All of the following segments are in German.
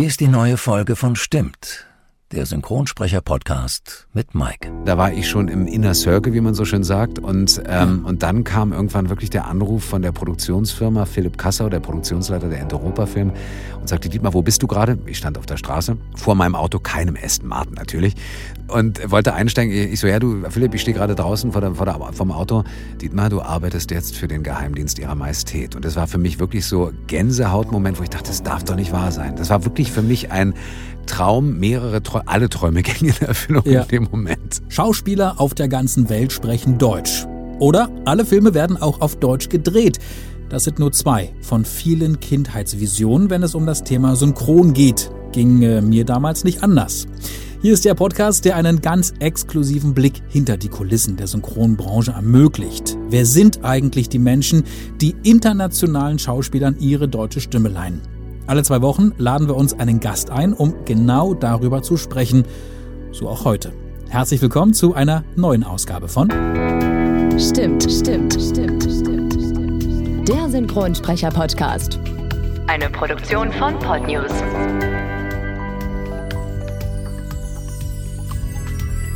Hier ist die neue Folge von Stimmt, der Synchronsprecher-Podcast mit Mike. Da war ich schon im Inner Circle, wie man so schön sagt. Und, ähm, und dann kam irgendwann wirklich der Anruf von der Produktionsfirma Philipp Kassau, der Produktionsleiter der Enteropa-Film, und sagte, Dietmar, wo bist du gerade? Ich stand auf der Straße, vor meinem Auto, keinem Aston Martin natürlich, und wollte einsteigen. Ich so, ja du, Philipp, ich stehe gerade draußen vor der, vor der, vom Auto. Dietmar, du arbeitest jetzt für den Geheimdienst ihrer Majestät. Und das war für mich wirklich so Gänsehautmoment, wo ich dachte, das darf doch nicht wahr sein. Das war wirklich für mich ein Traum, mehrere Träume, alle Träume gingen in Erfüllung ja. in dem Moment. Schauspieler auf der ganzen Welt sprechen Deutsch. Oder alle Filme werden auch auf Deutsch gedreht. Das sind nur zwei von vielen Kindheitsvisionen, wenn es um das Thema Synchron geht. Ging äh, mir damals nicht anders. Hier ist der Podcast, der einen ganz exklusiven Blick hinter die Kulissen der Synchronbranche ermöglicht. Wer sind eigentlich die Menschen, die internationalen Schauspielern ihre deutsche Stimme leihen? Alle zwei Wochen laden wir uns einen Gast ein, um genau darüber zu sprechen. So auch heute. Herzlich willkommen zu einer neuen Ausgabe von Stimmt, stimmt, stimmt, stimmt, stimmt. Der Synchronsprecher-Podcast. Eine Produktion von Podnews.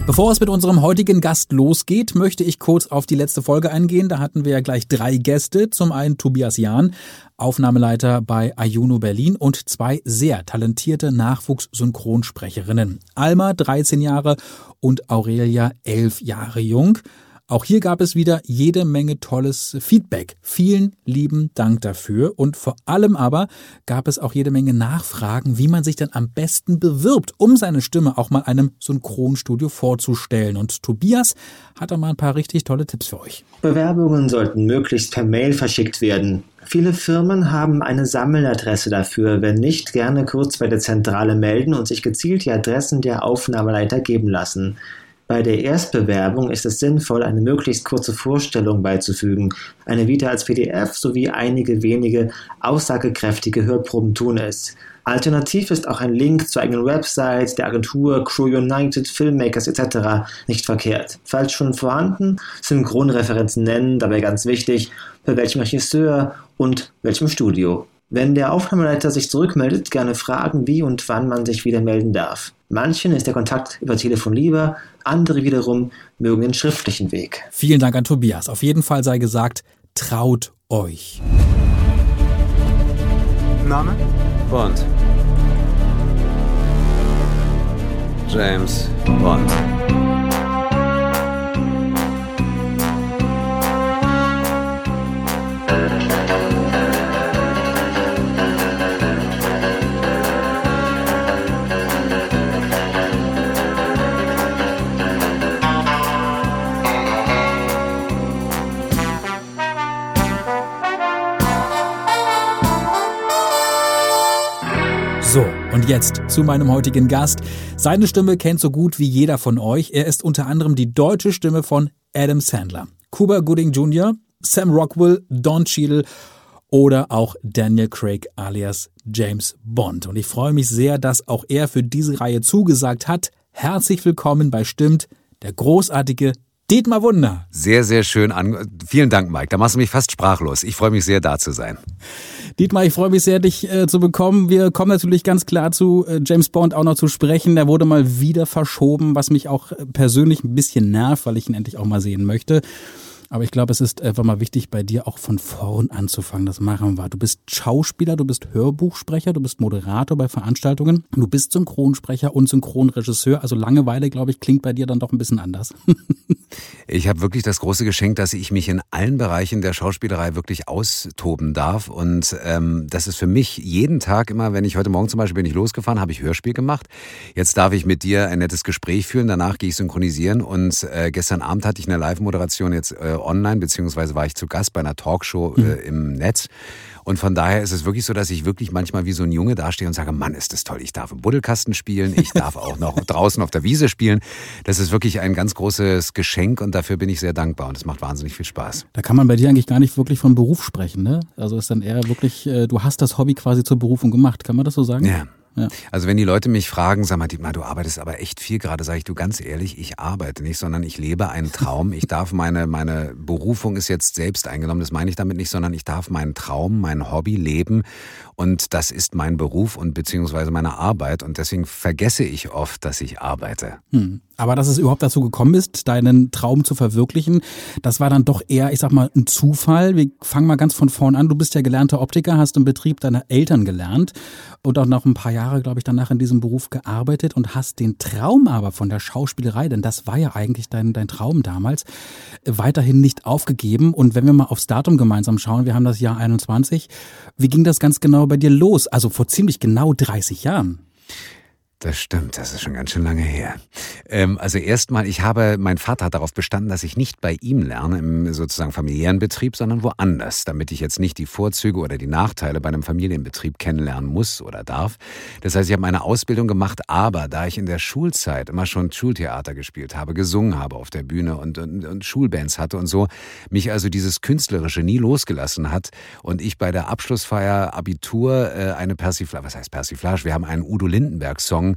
Bevor es mit unserem heutigen Gast losgeht, möchte ich kurz auf die letzte Folge eingehen. Da hatten wir ja gleich drei Gäste. Zum einen Tobias Jahn, Aufnahmeleiter bei Ayuno Berlin und zwei sehr talentierte Nachwuchssynchronsprecherinnen. Alma, 13 Jahre und Aurelia, 11 Jahre jung. Auch hier gab es wieder jede Menge tolles Feedback. Vielen lieben Dank dafür. Und vor allem aber gab es auch jede Menge Nachfragen, wie man sich dann am besten bewirbt, um seine Stimme auch mal einem Synchronstudio vorzustellen. Und Tobias hat da mal ein paar richtig tolle Tipps für euch. Bewerbungen sollten möglichst per Mail verschickt werden. Viele Firmen haben eine Sammeladresse dafür, wenn nicht gerne kurz bei der Zentrale melden und sich gezielt die Adressen der Aufnahmeleiter geben lassen. Bei der Erstbewerbung ist es sinnvoll, eine möglichst kurze Vorstellung beizufügen. Eine Vita als PDF sowie einige wenige aussagekräftige Hörproben tun es. Alternativ ist auch ein Link zur eigenen Website, der Agentur, Crew United, Filmmakers etc. nicht verkehrt. Falls schon vorhanden, Synchronreferenzen nennen, dabei ganz wichtig, bei welchem Regisseur und welchem Studio. Wenn der Aufnahmeleiter sich zurückmeldet, gerne fragen, wie und wann man sich wieder melden darf. Manchen ist der Kontakt über Telefon lieber, andere wiederum mögen den schriftlichen Weg. Vielen Dank an Tobias. Auf jeden Fall sei gesagt, traut euch. Name? Bond. James Bond. Und jetzt zu meinem heutigen Gast. Seine Stimme kennt so gut wie jeder von euch. Er ist unter anderem die deutsche Stimme von Adam Sandler, Cuba Gooding Jr., Sam Rockwell, Don Cheadle oder auch Daniel Craig alias James Bond. Und ich freue mich sehr, dass auch er für diese Reihe zugesagt hat. Herzlich willkommen bei Stimmt, der großartige Dietmar Wunder. Sehr, sehr schön an. Vielen Dank, Mike. Da machst du mich fast sprachlos. Ich freue mich sehr, da zu sein. Dietmar, ich freue mich sehr, dich äh, zu bekommen. Wir kommen natürlich ganz klar zu äh, James Bond auch noch zu sprechen. Der wurde mal wieder verschoben, was mich auch äh, persönlich ein bisschen nervt, weil ich ihn endlich auch mal sehen möchte. Aber ich glaube, es ist einfach mal wichtig, bei dir auch von vorn anzufangen. Das machen wir. Du bist Schauspieler, du bist Hörbuchsprecher, du bist Moderator bei Veranstaltungen, du bist Synchronsprecher und Synchronregisseur. Also Langeweile, glaube ich, klingt bei dir dann doch ein bisschen anders. ich habe wirklich das große Geschenk, dass ich mich in allen Bereichen der Schauspielerei wirklich austoben darf. Und ähm, das ist für mich jeden Tag immer, wenn ich heute Morgen zum Beispiel bin ich losgefahren, habe ich Hörspiel gemacht. Jetzt darf ich mit dir ein nettes Gespräch führen. Danach gehe ich synchronisieren. Und äh, gestern Abend hatte ich eine Live-Moderation jetzt äh, online, beziehungsweise war ich zu Gast bei einer Talkshow mhm. äh, im Netz. Und von daher ist es wirklich so, dass ich wirklich manchmal wie so ein Junge dastehe und sage, Mann, ist das toll. Ich darf im Buddelkasten spielen, ich darf auch noch draußen auf der Wiese spielen. Das ist wirklich ein ganz großes Geschenk und dafür bin ich sehr dankbar und es macht wahnsinnig viel Spaß. Da kann man bei dir eigentlich gar nicht wirklich von Beruf sprechen, ne? Also ist dann eher wirklich, äh, du hast das Hobby quasi zur Berufung gemacht, kann man das so sagen? Ja. Ja. Also wenn die Leute mich fragen, sag mal, Dietmar, du arbeitest aber echt viel gerade, sage ich du ganz ehrlich, ich arbeite nicht, sondern ich lebe einen Traum. Ich darf meine, meine Berufung ist jetzt selbst eingenommen, das meine ich damit nicht, sondern ich darf meinen Traum, mein Hobby leben und das ist mein Beruf und beziehungsweise meine Arbeit und deswegen vergesse ich oft, dass ich arbeite. Hm. Aber dass es überhaupt dazu gekommen ist, deinen Traum zu verwirklichen, das war dann doch eher, ich sag mal, ein Zufall. Wir fangen mal ganz von vorn an. Du bist ja gelernter Optiker, hast im Betrieb deiner Eltern gelernt und auch noch ein paar Jahre, glaube ich, danach in diesem Beruf gearbeitet und hast den Traum aber von der Schauspielerei, denn das war ja eigentlich dein, dein Traum damals, weiterhin nicht aufgegeben. Und wenn wir mal aufs Datum gemeinsam schauen, wir haben das Jahr 21, wie ging das ganz genau bei dir los? Also vor ziemlich genau 30 Jahren. Das stimmt, das ist schon ganz schön lange her. Ähm, also erstmal, ich habe, mein Vater hat darauf bestanden, dass ich nicht bei ihm lerne, im sozusagen familiären Betrieb, sondern woanders, damit ich jetzt nicht die Vorzüge oder die Nachteile bei einem Familienbetrieb kennenlernen muss oder darf. Das heißt, ich habe meine Ausbildung gemacht, aber da ich in der Schulzeit immer schon Schultheater gespielt habe, gesungen habe auf der Bühne und, und, und Schulbands hatte und so, mich also dieses Künstlerische nie losgelassen hat und ich bei der Abschlussfeier Abitur äh, eine Persiflage, was heißt Persiflage? Wir haben einen Udo Lindenberg-Song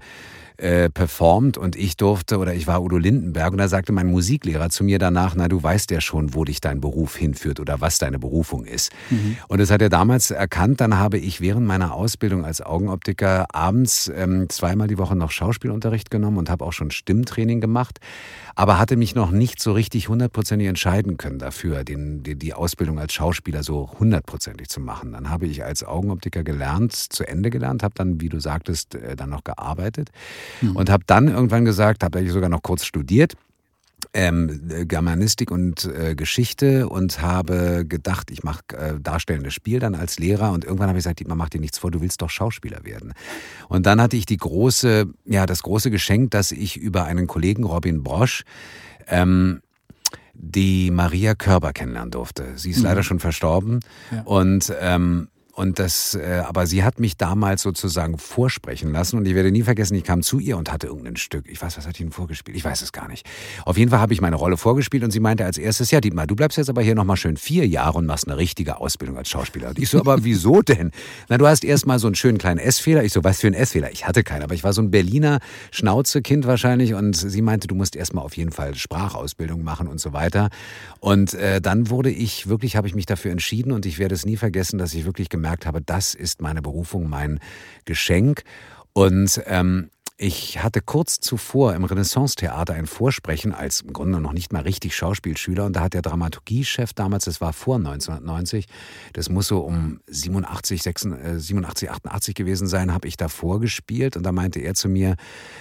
äh, performt und ich durfte oder ich war Udo Lindenberg und da sagte mein Musiklehrer zu mir danach, na du weißt ja schon, wo dich dein Beruf hinführt oder was deine Berufung ist. Mhm. Und das hat er damals erkannt, dann habe ich während meiner Ausbildung als Augenoptiker abends ähm, zweimal die Woche noch Schauspielunterricht genommen und habe auch schon Stimmtraining gemacht aber hatte mich noch nicht so richtig hundertprozentig entscheiden können dafür, den, die, die Ausbildung als Schauspieler so hundertprozentig zu machen. Dann habe ich als Augenoptiker gelernt, zu Ende gelernt, habe dann, wie du sagtest, äh, dann noch gearbeitet mhm. und habe dann irgendwann gesagt, habe ich sogar noch kurz studiert ähm, Germanistik und äh, Geschichte und habe gedacht, ich mache äh, darstellendes Spiel dann als Lehrer und irgendwann habe ich gesagt, man macht dir nichts vor, du willst doch Schauspieler werden. Und dann hatte ich die große, ja, das große Geschenk, dass ich über einen Kollegen Robin Brosch ähm, die Maria Körber kennenlernen durfte. Sie ist mhm. leider schon verstorben ja. und ähm, und das, äh, aber sie hat mich damals sozusagen vorsprechen lassen und ich werde nie vergessen, ich kam zu ihr und hatte irgendein Stück. Ich weiß, was hat die denn vorgespielt? Ich weiß es gar nicht. Auf jeden Fall habe ich meine Rolle vorgespielt und sie meinte als erstes, ja, Dietmar, du bleibst jetzt aber hier nochmal schön vier Jahre und machst eine richtige Ausbildung als Schauspieler. Und ich so, aber wieso denn? Na, du hast erst mal so einen schönen kleinen S-Fehler. Ich so, was für ein S-Fehler? Ich hatte keinen, aber ich war so ein Berliner Schnauzekind wahrscheinlich und sie meinte, du musst erst mal auf jeden Fall Sprachausbildung machen und so weiter. Und äh, dann wurde ich, wirklich habe ich mich dafür entschieden und ich werde es nie vergessen, dass ich wirklich gemerkt gemerkt habe, das ist meine Berufung, mein Geschenk. Und ähm, ich hatte kurz zuvor im Renaissance-Theater ein Vorsprechen als im Grunde noch nicht mal richtig Schauspielschüler und da hat der Dramaturgiechef damals, das war vor 1990, das muss so um 87, 86, 87 88 gewesen sein, habe ich da vorgespielt und da meinte er zu mir,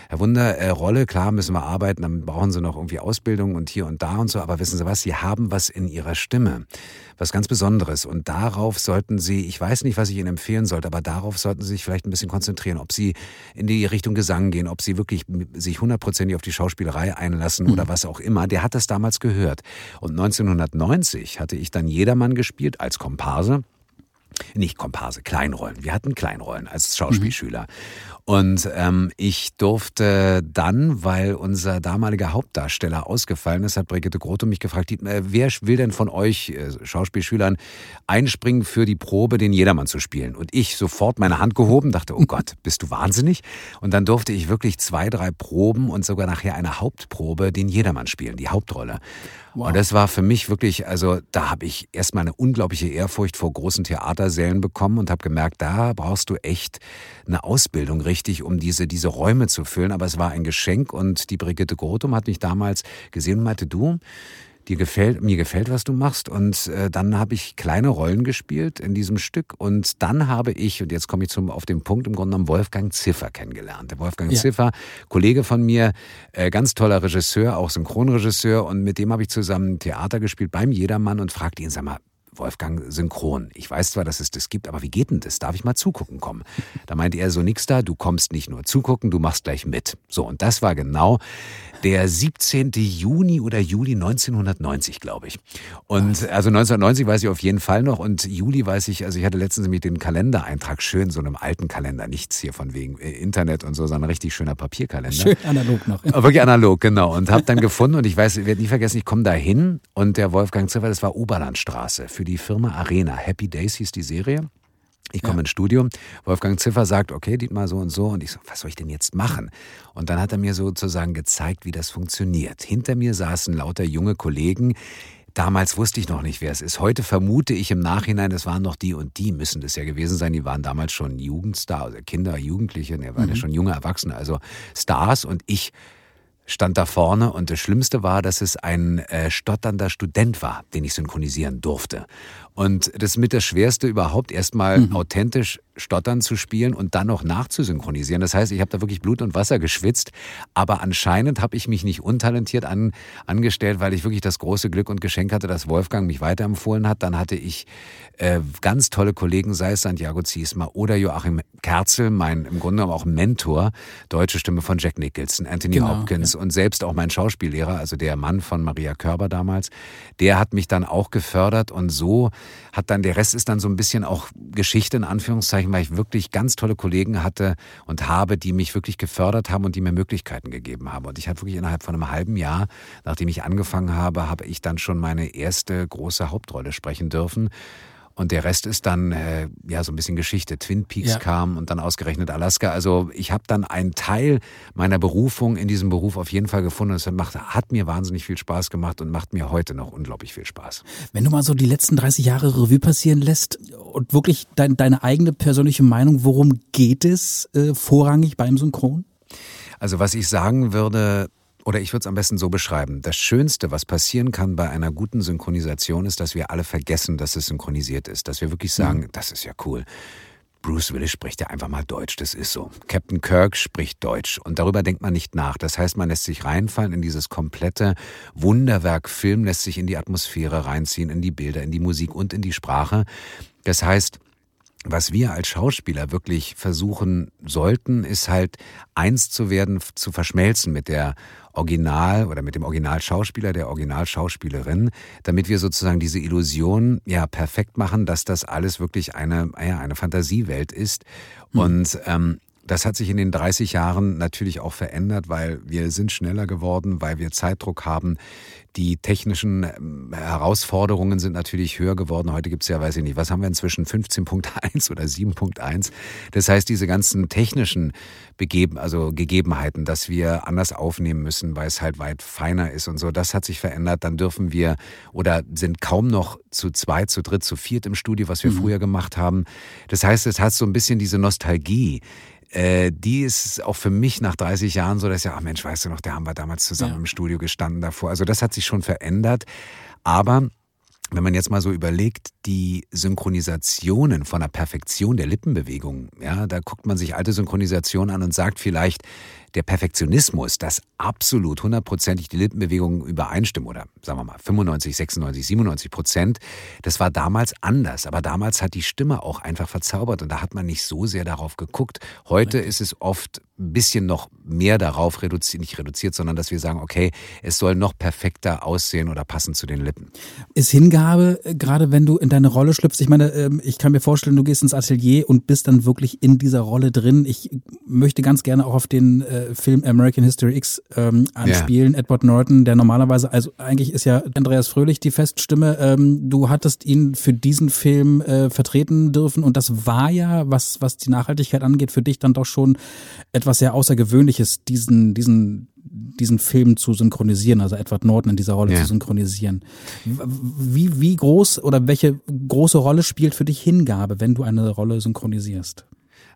Herr Wunder, äh, Rolle, klar müssen wir arbeiten, dann brauchen Sie noch irgendwie Ausbildung und hier und da und so, aber wissen Sie was, Sie haben was in Ihrer Stimme was ganz Besonderes. Und darauf sollten Sie, ich weiß nicht, was ich Ihnen empfehlen sollte, aber darauf sollten Sie sich vielleicht ein bisschen konzentrieren, ob Sie in die Richtung Gesang gehen, ob Sie wirklich sich hundertprozentig auf die Schauspielerei einlassen mhm. oder was auch immer. Der hat das damals gehört. Und 1990 hatte ich dann Jedermann gespielt als Komparse nicht Komparse, Kleinrollen. Wir hatten Kleinrollen als Schauspielschüler. Mhm. Und ähm, ich durfte dann, weil unser damaliger Hauptdarsteller ausgefallen ist, hat Brigitte Grote mich gefragt, äh, wer will denn von euch äh, Schauspielschülern einspringen für die Probe, den Jedermann zu spielen? Und ich sofort meine Hand gehoben, dachte, oh Gott, bist du wahnsinnig? Und dann durfte ich wirklich zwei, drei Proben und sogar nachher eine Hauptprobe den Jedermann spielen, die Hauptrolle. Wow. Und das war für mich wirklich, also da habe ich erstmal eine unglaubliche Ehrfurcht vor großen Theatersälen bekommen und habe gemerkt, da brauchst du echt eine Ausbildung richtig, um diese, diese Räume zu füllen. Aber es war ein Geschenk und die Brigitte Grotum hat mich damals gesehen und meinte, du, dir gefällt, mir gefällt, was du machst. Und äh, dann habe ich kleine Rollen gespielt in diesem Stück. Und dann habe ich, und jetzt komme ich zum, auf den Punkt, im Grunde genommen Wolfgang Ziffer kennengelernt. Der Wolfgang ja. Ziffer, Kollege von mir, äh, ganz toller Regisseur, auch Synchronregisseur. Und mit dem habe ich zusammen Theater gespielt beim Jedermann und fragte ihn, sag mal, Wolfgang synchron. Ich weiß zwar, dass es das gibt, aber wie geht denn das? Darf ich mal zugucken kommen? Da meinte er so nix da, du kommst nicht nur zugucken, du machst gleich mit. So, und das war genau der 17. Juni oder Juli 1990, glaube ich. Und also 1990 weiß ich auf jeden Fall noch und Juli weiß ich, also ich hatte letztens mit den Kalendereintrag schön, so einem alten Kalender, nichts hier von wegen äh, Internet und so, sondern ein richtig schöner Papierkalender. Schön analog noch. Aber wirklich analog, genau. Und habe dann gefunden und ich weiß, ich werde nie vergessen, ich komme da hin und der Wolfgang Ziffer, das war Oberlandstraße für die Firma Arena. Happy Days hieß die Serie. Ich komme ja. ins Studio, Wolfgang Ziffer sagt, okay, Dietmar so und so. Und ich so, was soll ich denn jetzt machen? Und dann hat er mir sozusagen gezeigt, wie das funktioniert. Hinter mir saßen lauter junge Kollegen, Damals wusste ich noch nicht, wer es ist. Heute vermute ich im Nachhinein, es waren noch die und die müssen das ja gewesen sein. Die waren damals schon Jugendstar, also Kinder, Jugendliche, ne, waren mhm. ja schon junge Erwachsene, also Stars. Und ich stand da vorne und das Schlimmste war, dass es ein äh, stotternder Student war, den ich synchronisieren durfte. Und das ist mit das Schwerste überhaupt, erstmal mhm. authentisch stottern zu spielen und dann noch nachzusynchronisieren. Das heißt, ich habe da wirklich Blut und Wasser geschwitzt, aber anscheinend habe ich mich nicht untalentiert an, angestellt, weil ich wirklich das große Glück und Geschenk hatte, dass Wolfgang mich weiterempfohlen hat. Dann hatte ich äh, ganz tolle Kollegen, sei es Santiago Ziesmer oder Joachim Kerzel, mein im Grunde genommen auch Mentor, deutsche Stimme von Jack Nicholson, Anthony genau, Hopkins ja. und selbst auch mein Schauspiellehrer, also der Mann von Maria Körber damals, der hat mich dann auch gefördert und so hat dann, der Rest ist dann so ein bisschen auch Geschichte in Anführungszeichen, weil ich wirklich ganz tolle Kollegen hatte und habe, die mich wirklich gefördert haben und die mir Möglichkeiten gegeben haben. Und ich habe wirklich innerhalb von einem halben Jahr, nachdem ich angefangen habe, habe ich dann schon meine erste große Hauptrolle sprechen dürfen. Und der Rest ist dann äh, ja so ein bisschen Geschichte. Twin Peaks ja. kam und dann ausgerechnet Alaska. Also ich habe dann einen Teil meiner Berufung in diesem Beruf auf jeden Fall gefunden. Es hat mir wahnsinnig viel Spaß gemacht und macht mir heute noch unglaublich viel Spaß. Wenn du mal so die letzten 30 Jahre Revue passieren lässt und wirklich dein, deine eigene persönliche Meinung, worum geht es äh, vorrangig beim Synchron? Also was ich sagen würde, oder ich würde es am besten so beschreiben. Das Schönste, was passieren kann bei einer guten Synchronisation, ist, dass wir alle vergessen, dass es synchronisiert ist. Dass wir wirklich mhm. sagen, mhm. das ist ja cool. Bruce Willis spricht ja einfach mal Deutsch, das ist so. Captain Kirk spricht Deutsch und darüber denkt man nicht nach. Das heißt, man lässt sich reinfallen in dieses komplette Wunderwerk Film, lässt sich in die Atmosphäre reinziehen, in die Bilder, in die Musik und in die Sprache. Das heißt, was wir als Schauspieler wirklich versuchen sollten, ist halt eins zu werden, zu verschmelzen mit der Original oder mit dem Originalschauspieler, der Originalschauspielerin, damit wir sozusagen diese Illusion ja perfekt machen, dass das alles wirklich eine, ja, eine Fantasiewelt ist. Mhm. Und ähm, das hat sich in den 30 Jahren natürlich auch verändert, weil wir sind schneller geworden, weil wir Zeitdruck haben. Die technischen ähm, Herausforderungen sind natürlich höher geworden. Heute gibt es ja, weiß ich nicht, was haben wir inzwischen, 15.1 oder 7.1. Das heißt, diese ganzen technischen Begeben, also Gegebenheiten, dass wir anders aufnehmen müssen, weil es halt weit feiner ist und so, das hat sich verändert. Dann dürfen wir oder sind kaum noch zu zweit, zu dritt, zu viert im Studio, was wir mhm. früher gemacht haben. Das heißt, es hat so ein bisschen diese Nostalgie äh, die ist auch für mich nach 30 Jahren so, dass ja, ach Mensch, weißt du noch, der haben wir damals zusammen ja. im Studio gestanden davor. Also das hat sich schon verändert. Aber wenn man jetzt mal so überlegt, die Synchronisationen von der Perfektion der Lippenbewegung, ja, da guckt man sich alte Synchronisationen an und sagt vielleicht, der Perfektionismus, dass absolut hundertprozentig die Lippenbewegungen übereinstimmen oder sagen wir mal 95, 96, 97 Prozent, das war damals anders. Aber damals hat die Stimme auch einfach verzaubert und da hat man nicht so sehr darauf geguckt. Heute ist es oft ein bisschen noch mehr darauf reduziert, nicht reduziert, sondern dass wir sagen, okay, es soll noch perfekter aussehen oder passen zu den Lippen. Ist Hingabe, äh, gerade wenn du in deine Rolle schlüpfst, ich meine, ähm, ich kann mir vorstellen, du gehst ins Atelier und bist dann wirklich in dieser Rolle drin. Ich möchte ganz gerne auch auf den äh, Film American History X ähm, anspielen. Yeah. Edward Norton, der normalerweise, also eigentlich ist ja Andreas Fröhlich die Feststimme. Ähm, du hattest ihn für diesen Film äh, vertreten dürfen und das war ja, was, was die Nachhaltigkeit angeht, für dich dann doch schon etwas sehr Außergewöhnliches, diesen, diesen diesen Film zu synchronisieren, also Edward Norton in dieser Rolle ja. zu synchronisieren. Wie, wie groß oder welche große Rolle spielt für dich Hingabe, wenn du eine Rolle synchronisierst?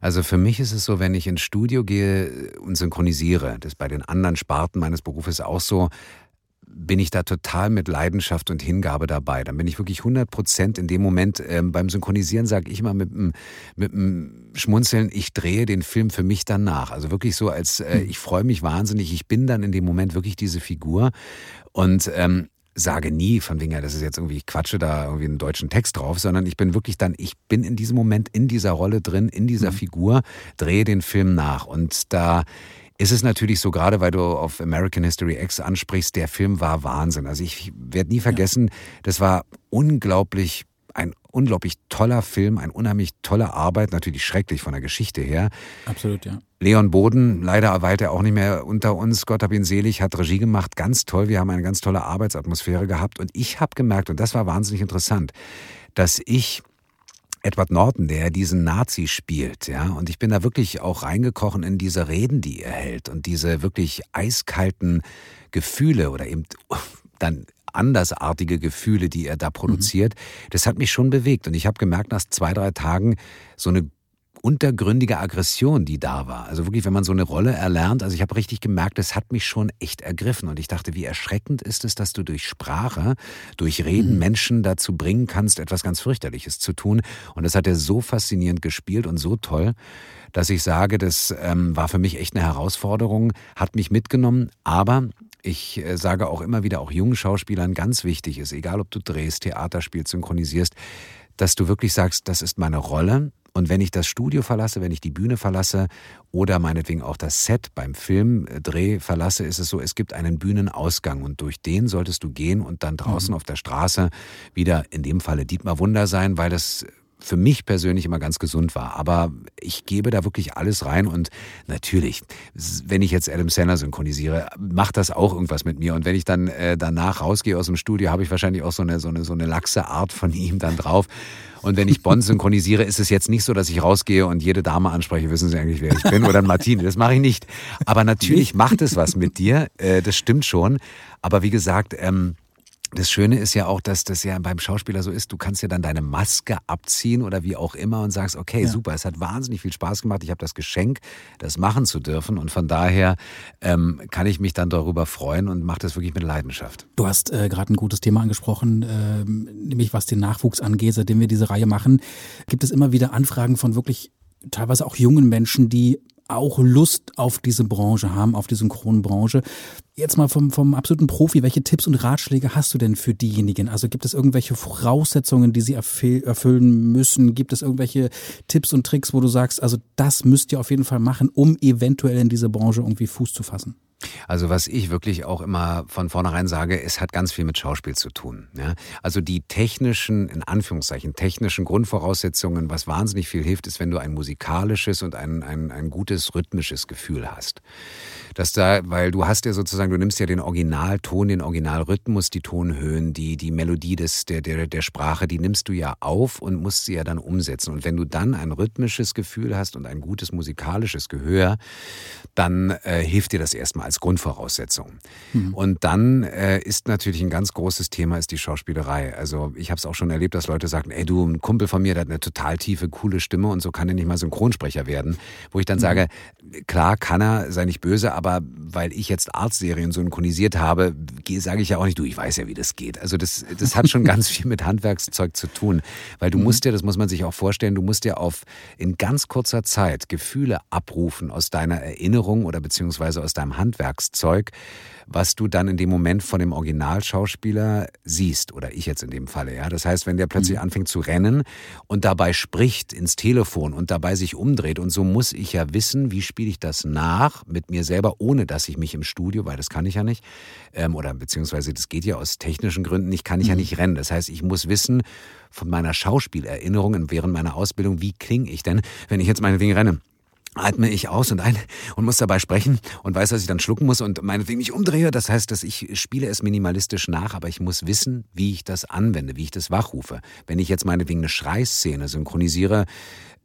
Also für mich ist es so, wenn ich ins Studio gehe und synchronisiere, das ist bei den anderen Sparten meines Berufes auch so, bin ich da total mit Leidenschaft und Hingabe dabei. Dann bin ich wirklich 100 Prozent in dem Moment. Ähm, beim Synchronisieren sage ich immer mit einem mit Schmunzeln, ich drehe den Film für mich dann nach. Also wirklich so, als äh, hm. ich freue mich wahnsinnig. Ich bin dann in dem Moment wirklich diese Figur. Und ähm, sage nie von wegen, ja, das ist jetzt irgendwie, ich quatsche da irgendwie einen deutschen Text drauf, sondern ich bin wirklich dann, ich bin in diesem Moment in dieser Rolle drin, in dieser mhm. Figur, drehe den Film nach. Und da ist es natürlich so, gerade weil du auf American History X ansprichst, der Film war Wahnsinn. Also ich werde nie vergessen, ja. das war unglaublich ein unglaublich toller Film, ein unheimlich tolle Arbeit, natürlich schrecklich von der Geschichte her. Absolut, ja. Leon Boden, leider weilt er auch nicht mehr unter uns, Gott hab ihn selig, hat Regie gemacht, ganz toll. Wir haben eine ganz tolle Arbeitsatmosphäre gehabt und ich habe gemerkt, und das war wahnsinnig interessant, dass ich Edward Norton, der diesen Nazi spielt, ja. Und ich bin da wirklich auch reingekochen in diese Reden, die er hält und diese wirklich eiskalten Gefühle oder eben dann andersartige Gefühle, die er da mhm. produziert. Mhm. Das hat mich schon bewegt und ich habe gemerkt, nach zwei, drei Tagen so eine untergründige Aggression, die da war. Also wirklich, wenn man so eine Rolle erlernt, also ich habe richtig gemerkt, es hat mich schon echt ergriffen. Und ich dachte, wie erschreckend ist es, dass du durch Sprache, durch Reden mhm. Menschen dazu bringen kannst, etwas ganz fürchterliches zu tun. Und das hat er so faszinierend gespielt und so toll, dass ich sage, das ähm, war für mich echt eine Herausforderung, hat mich mitgenommen, aber ich äh, sage auch immer wieder, auch jungen Schauspielern ganz wichtig ist, egal ob du drehst, Theater spielst, synchronisierst, dass du wirklich sagst, das ist meine Rolle und wenn ich das Studio verlasse, wenn ich die Bühne verlasse oder meinetwegen auch das Set beim Filmdreh verlasse, ist es so, es gibt einen Bühnenausgang und durch den solltest du gehen und dann draußen mhm. auf der Straße wieder in dem Falle Dietmar Wunder sein, weil das für mich persönlich immer ganz gesund war. Aber ich gebe da wirklich alles rein und natürlich, wenn ich jetzt Adam Sandler synchronisiere, macht das auch irgendwas mit mir. Und wenn ich dann äh, danach rausgehe aus dem Studio, habe ich wahrscheinlich auch so eine, so eine, so eine laxe Art von ihm dann drauf. Und wenn ich Bond synchronisiere, ist es jetzt nicht so, dass ich rausgehe und jede Dame anspreche, wissen Sie eigentlich, wer ich bin, oder Martini. Das mache ich nicht. Aber natürlich macht es was mit dir. Äh, das stimmt schon. Aber wie gesagt, ähm, das Schöne ist ja auch, dass das ja beim Schauspieler so ist, du kannst ja dann deine Maske abziehen oder wie auch immer und sagst, okay, ja. super, es hat wahnsinnig viel Spaß gemacht, ich habe das Geschenk, das machen zu dürfen und von daher ähm, kann ich mich dann darüber freuen und mache das wirklich mit Leidenschaft. Du hast äh, gerade ein gutes Thema angesprochen, äh, nämlich was den Nachwuchs angeht, seitdem wir diese Reihe machen, gibt es immer wieder Anfragen von wirklich teilweise auch jungen Menschen, die auch Lust auf diese Branche haben, auf die Synchronbranche. Jetzt mal vom, vom absoluten Profi, welche Tipps und Ratschläge hast du denn für diejenigen? Also gibt es irgendwelche Voraussetzungen, die sie erfüllen müssen? Gibt es irgendwelche Tipps und Tricks, wo du sagst, also das müsst ihr auf jeden Fall machen, um eventuell in diese Branche irgendwie Fuß zu fassen? Also was ich wirklich auch immer von vornherein sage, es hat ganz viel mit Schauspiel zu tun. Ja? Also die technischen, in Anführungszeichen, technischen Grundvoraussetzungen, was wahnsinnig viel hilft, ist, wenn du ein musikalisches und ein, ein, ein gutes rhythmisches Gefühl hast dass da, weil du hast ja sozusagen, du nimmst ja den Originalton, den Originalrhythmus, die Tonhöhen, die, die Melodie des, der, der, der Sprache, die nimmst du ja auf und musst sie ja dann umsetzen. Und wenn du dann ein rhythmisches Gefühl hast und ein gutes musikalisches Gehör, dann äh, hilft dir das erstmal als Grundvoraussetzung. Mhm. Und dann äh, ist natürlich ein ganz großes Thema ist die Schauspielerei. Also ich habe es auch schon erlebt, dass Leute sagen, ey du, ein Kumpel von mir, der hat eine total tiefe, coole Stimme und so kann er nicht mal Synchronsprecher werden. Wo ich dann mhm. sage, klar kann er, sei nicht böse, aber weil ich jetzt Arztserien synchronisiert habe, sage ich ja auch nicht, du, ich weiß ja, wie das geht. Also das, das hat schon ganz viel mit Handwerkszeug zu tun. Weil du mhm. musst ja, das muss man sich auch vorstellen, du musst ja auf in ganz kurzer Zeit Gefühle abrufen aus deiner Erinnerung oder beziehungsweise aus deinem Handwerkszeug was du dann in dem Moment von dem Originalschauspieler siehst, oder ich jetzt in dem Falle, ja. Das heißt, wenn der plötzlich mhm. anfängt zu rennen und dabei spricht ins Telefon und dabei sich umdreht und so muss ich ja wissen, wie spiele ich das nach mit mir selber, ohne dass ich mich im Studio, weil das kann ich ja nicht, ähm, oder beziehungsweise das geht ja aus technischen Gründen ich kann ich mhm. ja nicht rennen. Das heißt, ich muss wissen von meiner Schauspielerinnerung während meiner Ausbildung, wie klinge ich denn, wenn ich jetzt meinetwegen renne atme ich aus und ein und muss dabei sprechen und weiß, dass ich dann schlucken muss und meinetwegen mich umdrehe. Das heißt, dass ich spiele es minimalistisch nach, aber ich muss wissen, wie ich das anwende, wie ich das wachrufe. Wenn ich jetzt meinetwegen eine Schreiszene synchronisiere,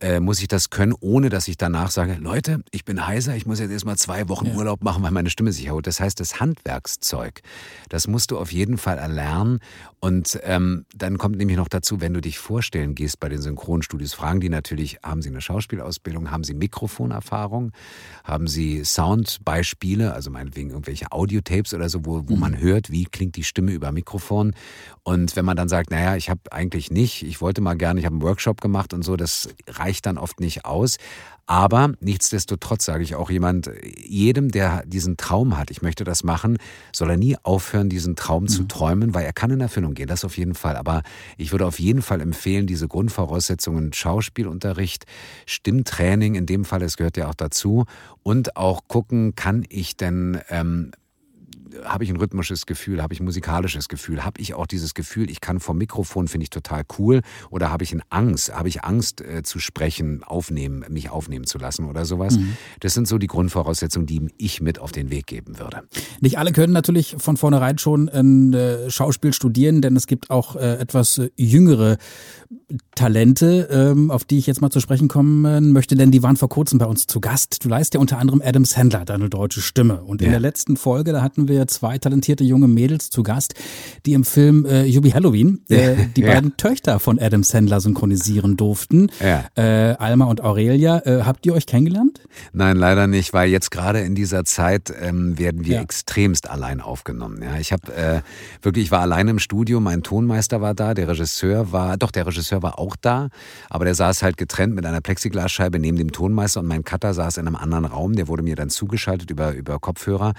äh, muss ich das können, ohne dass ich danach sage, Leute, ich bin heiser, ich muss jetzt erstmal zwei Wochen ja. Urlaub machen, weil meine Stimme sich erholt. Das heißt, das Handwerkszeug, das musst du auf jeden Fall erlernen. Und ähm, dann kommt nämlich noch dazu, wenn du dich vorstellen gehst bei den Synchronstudios, fragen die natürlich, haben sie eine Schauspielausbildung, haben sie Mikrofonerfahrung, haben sie Soundbeispiele, also meinetwegen irgendwelche Audiotapes oder so, wo, wo mhm. man hört, wie klingt die Stimme über Mikrofon. Und wenn man dann sagt, naja, ich habe eigentlich nicht, ich wollte mal gerne, ich habe einen Workshop gemacht und so, das reicht dann oft nicht aus. Aber nichtsdestotrotz sage ich auch jemand, jedem, der diesen Traum hat, ich möchte das machen, soll er nie aufhören, diesen Traum mhm. zu träumen, weil er kann in Erfüllung gehen, das auf jeden Fall. Aber ich würde auf jeden Fall empfehlen, diese Grundvoraussetzungen, Schauspielunterricht, Stimmtraining, in dem Fall, es gehört ja auch dazu, und auch gucken, kann ich denn ähm, habe ich ein rhythmisches Gefühl, habe ich ein musikalisches Gefühl, habe ich auch dieses Gefühl, ich kann vom Mikrofon, finde ich total cool, oder habe ich eine Angst, habe ich Angst äh, zu sprechen, aufnehmen, mich aufnehmen zu lassen oder sowas. Mhm. Das sind so die Grundvoraussetzungen, die ich mit auf den Weg geben würde. Nicht alle können natürlich von vornherein schon ein äh, Schauspiel studieren, denn es gibt auch äh, etwas äh, jüngere Talente, ähm, auf die ich jetzt mal zu sprechen kommen möchte, denn die waren vor kurzem bei uns zu Gast. Du leist ja unter anderem Adam Sandler deine deutsche Stimme. Und in ja. der letzten Folge, da hatten wir zwei talentierte junge Mädels zu Gast, die im Film äh, Yubi Halloween äh, die ja. beiden Töchter von Adam Sandler synchronisieren durften. Ja. Äh, Alma und Aurelia. Äh, habt ihr euch kennengelernt? Nein, leider nicht, weil jetzt gerade in dieser Zeit ähm, werden wir extremst allein aufgenommen. Ja, ich habe äh, wirklich, ich war alleine im Studio, mein Tonmeister war da, der Regisseur war, doch der Regisseur war auch da, aber der saß halt getrennt mit einer Plexiglasscheibe neben dem Tonmeister und mein Cutter saß in einem anderen Raum, der wurde mir dann zugeschaltet über, über Kopfhörer.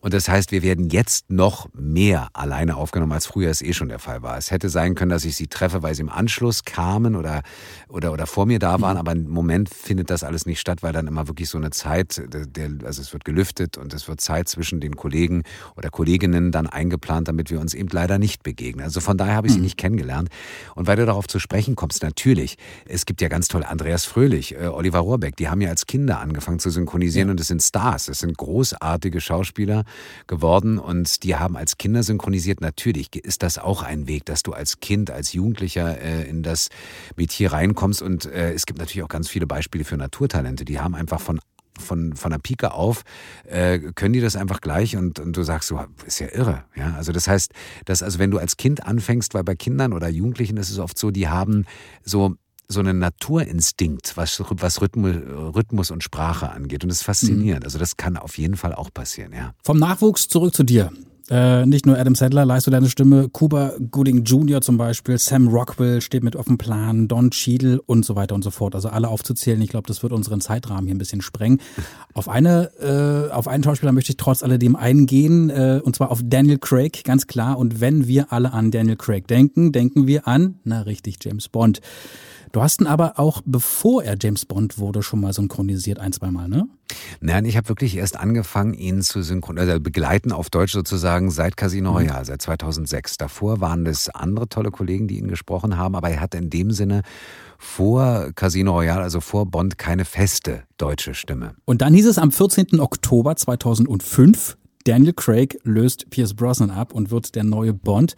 Und das heißt, wir werden jetzt noch mehr alleine aufgenommen, als früher es eh schon der Fall war. Es hätte sein können, dass ich sie treffe, weil sie im Anschluss kamen oder, oder, oder vor mir da waren, mhm. aber im Moment findet das alles nicht statt, weil dann immer wirklich so eine Zeit, der, also es wird gelüftet und es wird Zeit zwischen den Kollegen oder Kolleginnen dann eingeplant, damit wir uns eben leider nicht begegnen. Also von daher habe ich sie mhm. nicht kennengelernt. Und weil du darauf zu sprechen kommst, natürlich, es gibt ja ganz tolle Andreas Fröhlich, äh, Oliver Rohrbeck, die haben ja als Kinder angefangen zu synchronisieren ja. und es sind Stars, es sind großartige Schauspieler geworden und die haben als Kinder synchronisiert. Natürlich ist das auch ein Weg, dass du als Kind, als Jugendlicher äh, in das Metier reinkommst und äh, es gibt natürlich auch ganz viele Beispiele für Naturtalente, die haben einfach von von, von der Pike auf, äh, können die das einfach gleich und, und du sagst so, ist ja irre. Ja? Also das heißt, dass also wenn du als Kind anfängst, weil bei Kindern oder Jugendlichen ist es oft so, die haben so so einen Naturinstinkt, was, was Rhythmus, Rhythmus und Sprache angeht. Und das ist faszinierend. Mhm. Also das kann auf jeden Fall auch passieren, ja. Vom Nachwuchs zurück zu dir. Äh, nicht nur Adam Sandler leist du deine Stimme, Cuba Gooding Jr. zum Beispiel, Sam Rockwell steht mit auf dem Plan, Don Cheadle und so weiter und so fort. Also alle aufzuzählen, ich glaube, das wird unseren Zeitrahmen hier ein bisschen sprengen. Auf eine, äh, auf einen Schauspieler möchte ich trotz alledem eingehen, äh, und zwar auf Daniel Craig, ganz klar. Und wenn wir alle an Daniel Craig denken, denken wir an, na richtig, James Bond. Du hast ihn aber auch, bevor er James Bond wurde, schon mal synchronisiert, ein, zweimal, ne? Nein, ich habe wirklich erst angefangen, ihn zu synchronisieren, also begleiten auf Deutsch sozusagen seit Casino mhm. Royale, seit 2006. Davor waren das andere tolle Kollegen, die ihn gesprochen haben, aber er hatte in dem Sinne vor Casino Royale, also vor Bond, keine feste deutsche Stimme. Und dann hieß es am 14. Oktober 2005, Daniel Craig löst Pierce Brosnan ab und wird der neue Bond.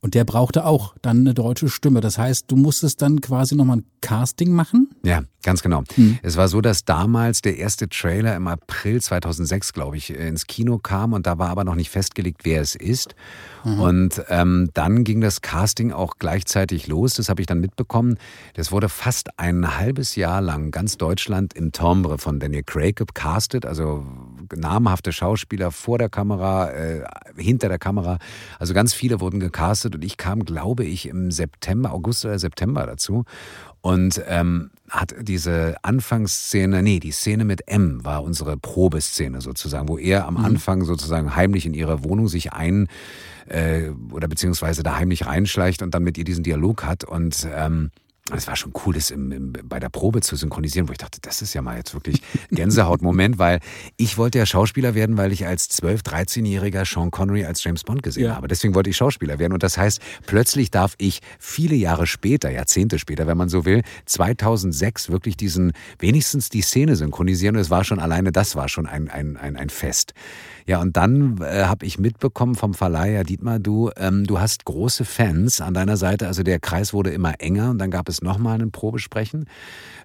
Und der brauchte auch dann eine deutsche Stimme. Das heißt, du musstest dann quasi nochmal ein Casting machen? Ja, ganz genau. Hm. Es war so, dass damals der erste Trailer im April 2006, glaube ich, ins Kino kam und da war aber noch nicht festgelegt, wer es ist. Mhm. Und ähm, dann ging das Casting auch gleichzeitig los. Das habe ich dann mitbekommen. Das wurde fast ein halbes Jahr lang ganz Deutschland im Tombre von Daniel Craig gecastet. Also namhafte Schauspieler vor der Kamera, äh, hinter der Kamera. Also ganz viele wurden gecastet und ich kam, glaube ich, im September, August oder September dazu. Und ähm, hat diese Anfangsszene, nee, die Szene mit M war unsere Probeszene sozusagen, wo er am mhm. Anfang sozusagen heimlich in ihre Wohnung sich ein äh, oder beziehungsweise da heimlich reinschleicht und dann mit ihr diesen Dialog hat und ähm, es war schon cool, das im, im, bei der Probe zu synchronisieren, wo ich dachte, das ist ja mal jetzt wirklich Gänsehautmoment, weil ich wollte ja Schauspieler werden, weil ich als 12-, 13-jähriger Sean Connery als James Bond gesehen ja. habe. Deswegen wollte ich Schauspieler werden. Und das heißt, plötzlich darf ich viele Jahre später, Jahrzehnte später, wenn man so will, 2006 wirklich diesen, wenigstens die Szene synchronisieren. Und es war schon alleine, das war schon ein, ein, ein, ein Fest. Ja, und dann äh, habe ich mitbekommen vom Verleiher, Dietmar, du, ähm, du hast große Fans an deiner Seite. Also der Kreis wurde immer enger und dann gab es nochmal ein Probesprechen.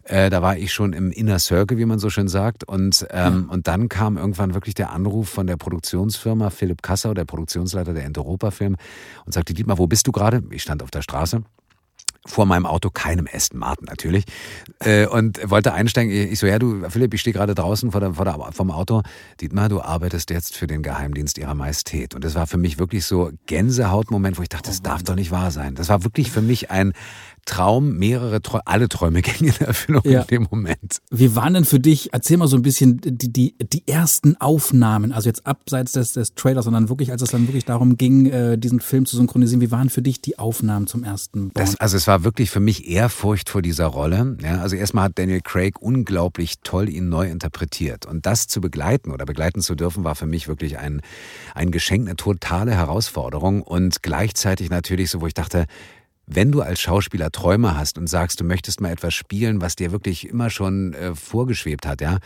Äh, da war ich schon im Inner Circle, wie man so schön sagt. Und, ähm, ja. und dann kam irgendwann wirklich der Anruf von der Produktionsfirma, Philipp Kassau, der Produktionsleiter der Ente-Europa-Film, und sagte, Dietmar, wo bist du gerade? Ich stand auf der Straße vor meinem Auto, keinem Aston Martin natürlich, äh, und wollte einsteigen. Ich so, ja, du, Philipp, ich stehe gerade draußen vor der, vor der, vom Auto. Dietmar, du arbeitest jetzt für den Geheimdienst ihrer Majestät. Und das war für mich wirklich so Gänsehautmoment, wo ich dachte, das darf doch nicht wahr sein. Das war wirklich für mich ein Traum, mehrere Träume, alle Träume gingen in Erfüllung ja. in dem Moment. Wie waren denn für dich, erzähl mal so ein bisschen die, die, die ersten Aufnahmen, also jetzt abseits des, des Trailers, sondern wirklich, als es dann wirklich darum ging, äh, diesen Film zu synchronisieren, wie waren für dich die Aufnahmen zum ersten Das, also es war war wirklich für mich Ehrfurcht vor dieser Rolle. Ja, also erstmal hat Daniel Craig unglaublich toll ihn neu interpretiert. Und das zu begleiten oder begleiten zu dürfen, war für mich wirklich ein, ein Geschenk, eine totale Herausforderung und gleichzeitig natürlich so, wo ich dachte, wenn du als Schauspieler Träume hast und sagst, du möchtest mal etwas spielen, was dir wirklich immer schon äh, vorgeschwebt hat, ja,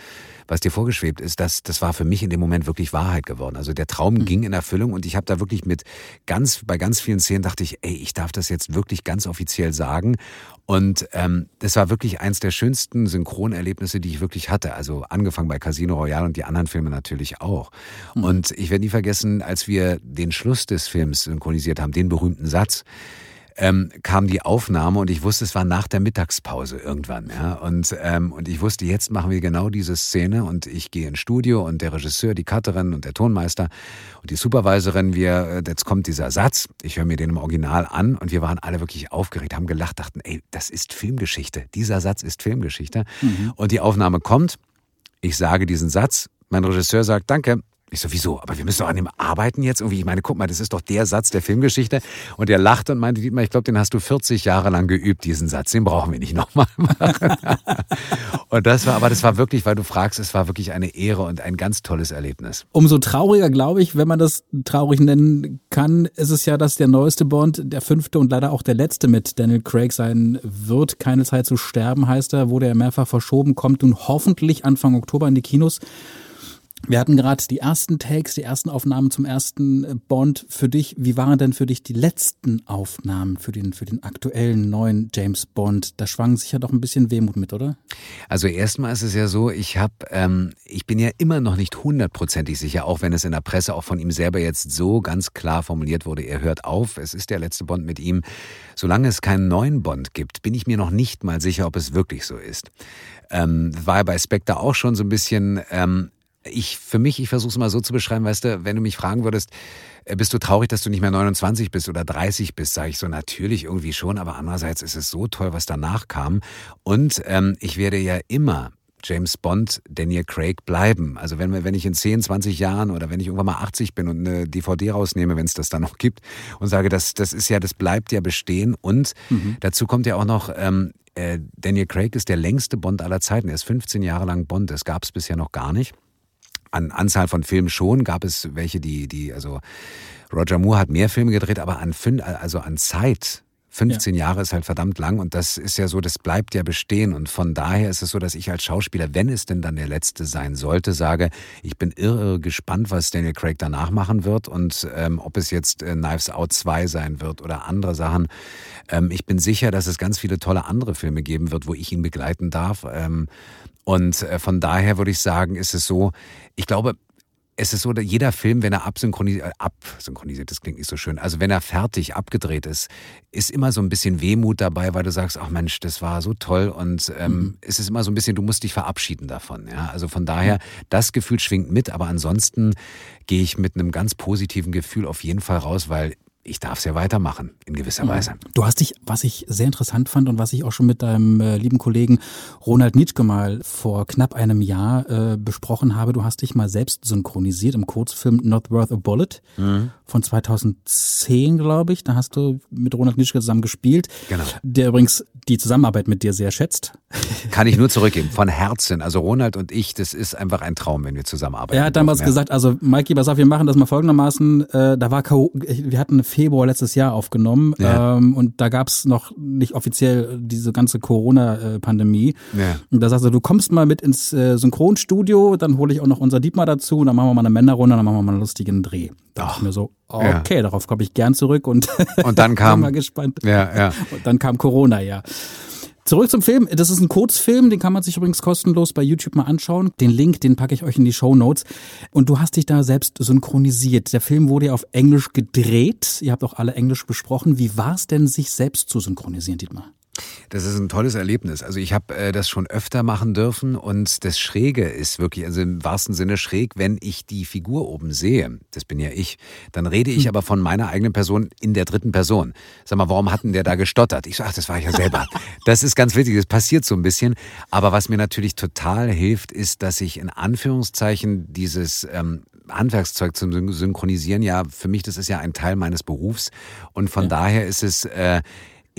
was dir vorgeschwebt ist, das, das war für mich in dem Moment wirklich Wahrheit geworden. Also der Traum mhm. ging in Erfüllung und ich habe da wirklich mit ganz, bei ganz vielen Szenen dachte ich, ey, ich darf das jetzt wirklich ganz offiziell sagen. Und ähm, das war wirklich eins der schönsten Synchronerlebnisse, die ich wirklich hatte. Also angefangen bei Casino Royale und die anderen Filme natürlich auch. Mhm. Und ich werde nie vergessen, als wir den Schluss des Films synchronisiert haben, den berühmten Satz, ähm, kam die Aufnahme und ich wusste, es war nach der Mittagspause irgendwann. Ja? Und, ähm, und ich wusste, jetzt machen wir genau diese Szene und ich gehe ins Studio und der Regisseur, die Cutterin und der Tonmeister und die Supervisorin, wir, äh, jetzt kommt dieser Satz, ich höre mir den im Original an und wir waren alle wirklich aufgeregt, haben gelacht, dachten, ey, das ist Filmgeschichte. Dieser Satz ist Filmgeschichte. Mhm. Und die Aufnahme kommt, ich sage diesen Satz, mein Regisseur sagt, danke, ich so, wieso? Aber wir müssen doch an dem arbeiten jetzt irgendwie. Ich meine, guck mal, das ist doch der Satz der Filmgeschichte. Und er lachte und meinte, Dietmar, ich glaube, den hast du 40 Jahre lang geübt, diesen Satz. Den brauchen wir nicht nochmal machen. und das war, aber das war wirklich, weil du fragst, es war wirklich eine Ehre und ein ganz tolles Erlebnis. Umso trauriger, glaube ich, wenn man das traurig nennen kann, ist es ja, dass der neueste Bond, der fünfte und leider auch der letzte mit Daniel Craig sein wird. Keine Zeit zu sterben, heißt er, wurde er mehrfach verschoben, kommt nun hoffentlich Anfang Oktober in die Kinos. Wir hatten gerade die ersten Takes, die ersten Aufnahmen zum ersten äh, Bond. Für dich, wie waren denn für dich die letzten Aufnahmen für den, für den aktuellen neuen James Bond? Da schwang sich ja doch ein bisschen Wehmut mit, oder? Also erstmal ist es ja so, ich habe, ähm, ich bin ja immer noch nicht hundertprozentig sicher, auch wenn es in der Presse auch von ihm selber jetzt so ganz klar formuliert wurde, er hört auf, es ist der letzte Bond mit ihm. Solange es keinen neuen Bond gibt, bin ich mir noch nicht mal sicher, ob es wirklich so ist. Ähm, war bei Spectre auch schon so ein bisschen, ähm, ich, für mich, ich versuche es mal so zu beschreiben, weißt du, wenn du mich fragen würdest, äh, bist du traurig, dass du nicht mehr 29 bist oder 30 bist, sage ich so natürlich irgendwie schon, aber andererseits ist es so toll, was danach kam. Und ähm, ich werde ja immer James Bond, Daniel Craig bleiben. Also wenn, wenn ich in 10, 20 Jahren oder wenn ich irgendwann mal 80 bin und eine DVD rausnehme, wenn es das dann noch gibt und sage, das, das ist ja, das bleibt ja bestehen. Und mhm. dazu kommt ja auch noch, ähm, äh, Daniel Craig ist der längste Bond aller Zeiten. Er ist 15 Jahre lang Bond. Das gab es bisher noch gar nicht an Anzahl von Filmen schon gab es welche, die, die, also Roger Moore hat mehr Filme gedreht, aber an, also an Zeit 15 ja. Jahre ist halt verdammt lang und das ist ja so, das bleibt ja bestehen. Und von daher ist es so, dass ich als Schauspieler, wenn es denn dann der letzte sein sollte, sage, ich bin irre gespannt, was Daniel Craig danach machen wird und ähm, ob es jetzt äh, Knives Out 2 sein wird oder andere Sachen. Ähm, ich bin sicher, dass es ganz viele tolle andere Filme geben wird, wo ich ihn begleiten darf. Ähm, und äh, von daher würde ich sagen, ist es so, ich glaube, es ist so, dass jeder Film, wenn er absynchronisiert, äh, absynchronisiert, das klingt nicht so schön, also wenn er fertig abgedreht ist, ist immer so ein bisschen Wehmut dabei, weil du sagst, ach Mensch, das war so toll und ähm, mhm. es ist immer so ein bisschen, du musst dich verabschieden davon. Ja? Also von daher, das Gefühl schwingt mit, aber ansonsten gehe ich mit einem ganz positiven Gefühl auf jeden Fall raus, weil ich darf es ja weitermachen, in gewisser mhm. Weise. Du hast dich, was ich sehr interessant fand und was ich auch schon mit deinem äh, lieben Kollegen Ronald Nitschke mal vor knapp einem Jahr äh, besprochen habe, du hast dich mal selbst synchronisiert im Kurzfilm Not Worth a Bullet mhm. von 2010, glaube ich. Da hast du mit Ronald Nitschke zusammen gespielt. Genau. Der übrigens die Zusammenarbeit mit dir sehr schätzt. Kann ich nur zurückgeben, von Herzen. Also Ronald und ich, das ist einfach ein Traum, wenn wir zusammenarbeiten. Er hat damals gesagt, also Mikey, pass auf, wir machen das mal folgendermaßen. Äh, da war K.O., wir hatten eine Februar letztes Jahr aufgenommen ja. ähm, und da gab es noch nicht offiziell diese ganze Corona-Pandemie. Ja. Und da sagst du, du kommst mal mit ins äh, Synchronstudio, dann hole ich auch noch unser Dietmar dazu und dann machen wir mal eine Männerrunde, dann machen wir mal einen lustigen Dreh. Da dachte ich mir so, okay, ja. darauf komme ich gern zurück und, und dann kam, bin mal gespannt. Ja, ja. Und dann kam Corona, ja. Zurück zum Film. Das ist ein Kurzfilm, den kann man sich übrigens kostenlos bei YouTube mal anschauen. Den Link, den packe ich euch in die Show Notes. Und du hast dich da selbst synchronisiert. Der Film wurde ja auf Englisch gedreht. Ihr habt auch alle Englisch besprochen. Wie war es denn, sich selbst zu synchronisieren, Dietmar? Das ist ein tolles Erlebnis. Also ich habe äh, das schon öfter machen dürfen und das Schräge ist wirklich, also im wahrsten Sinne schräg, wenn ich die Figur oben sehe, das bin ja ich, dann rede ich hm. aber von meiner eigenen Person in der dritten Person. Sag mal, warum hatten der da gestottert? Ich so, ach, das war ich ja selber. Das ist ganz wichtig, das passiert so ein bisschen. Aber was mir natürlich total hilft, ist, dass ich in Anführungszeichen dieses ähm, Handwerkszeug zum Synchronisieren, ja, für mich, das ist ja ein Teil meines Berufs und von ja. daher ist es... Äh,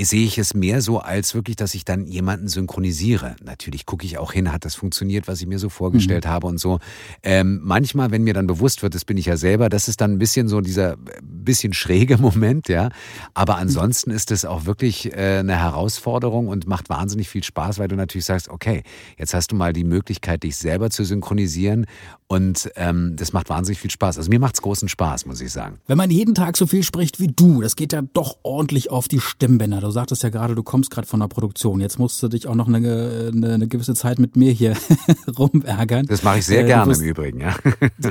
sehe ich es mehr so als wirklich, dass ich dann jemanden synchronisiere. Natürlich gucke ich auch hin, hat das funktioniert, was ich mir so vorgestellt mhm. habe und so. Ähm, manchmal, wenn mir dann bewusst wird, das bin ich ja selber, das ist dann ein bisschen so dieser bisschen schräge Moment, ja. Aber ansonsten ist es auch wirklich äh, eine Herausforderung und macht wahnsinnig viel Spaß, weil du natürlich sagst, okay, jetzt hast du mal die Möglichkeit, dich selber zu synchronisieren und ähm, das macht wahnsinnig viel Spaß. Also mir macht es großen Spaß, muss ich sagen. Wenn man jeden Tag so viel spricht wie du, das geht ja doch ordentlich auf die Stimmbänder. Du sagtest ja gerade, du kommst gerade von der Produktion. Jetzt musst du dich auch noch eine, eine, eine gewisse Zeit mit mir hier rumärgern. Das mache ich sehr äh, gerne wirst, im Übrigen, ja.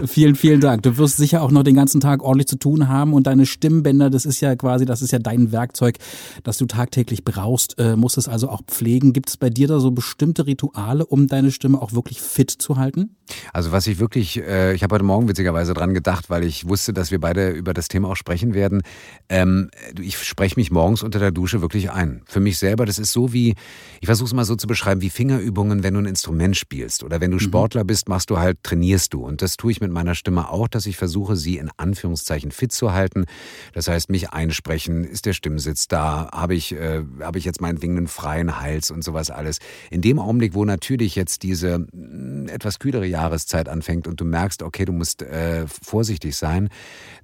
vielen, vielen Dank. Du wirst sicher auch noch den ganzen Tag ordentlich zu tun haben und deine Stimmbänder, das ist ja quasi, das ist ja dein Werkzeug, das du tagtäglich brauchst, äh, musst es also auch pflegen. Gibt es bei dir da so bestimmte Rituale, um deine Stimme auch wirklich fit zu halten? Also was ich wirklich, äh, ich habe heute Morgen witzigerweise dran gedacht, weil ich wusste, dass wir beide über das Thema auch sprechen werden. Ähm, ich spreche mich morgens unter der Dusche wirklich ein. Für mich selber, das ist so wie, ich versuche es mal so zu beschreiben, wie Fingerübungen, wenn du ein Instrument spielst. Oder wenn du mhm. Sportler bist, machst du halt, trainierst du. Und das tue ich mit meiner Stimme auch, dass ich versuche, sie in Anführungszeichen fit zu halten. Das heißt, mich einsprechen, ist der Stimmsitz da, habe ich, äh, habe ich jetzt meinetwegen einen freien Hals und sowas alles. In dem Augenblick, wo natürlich jetzt diese mh, mm, etwas kühlere Jahreszeit anfängt und du merkst, okay, du musst äh, vorsichtig sein,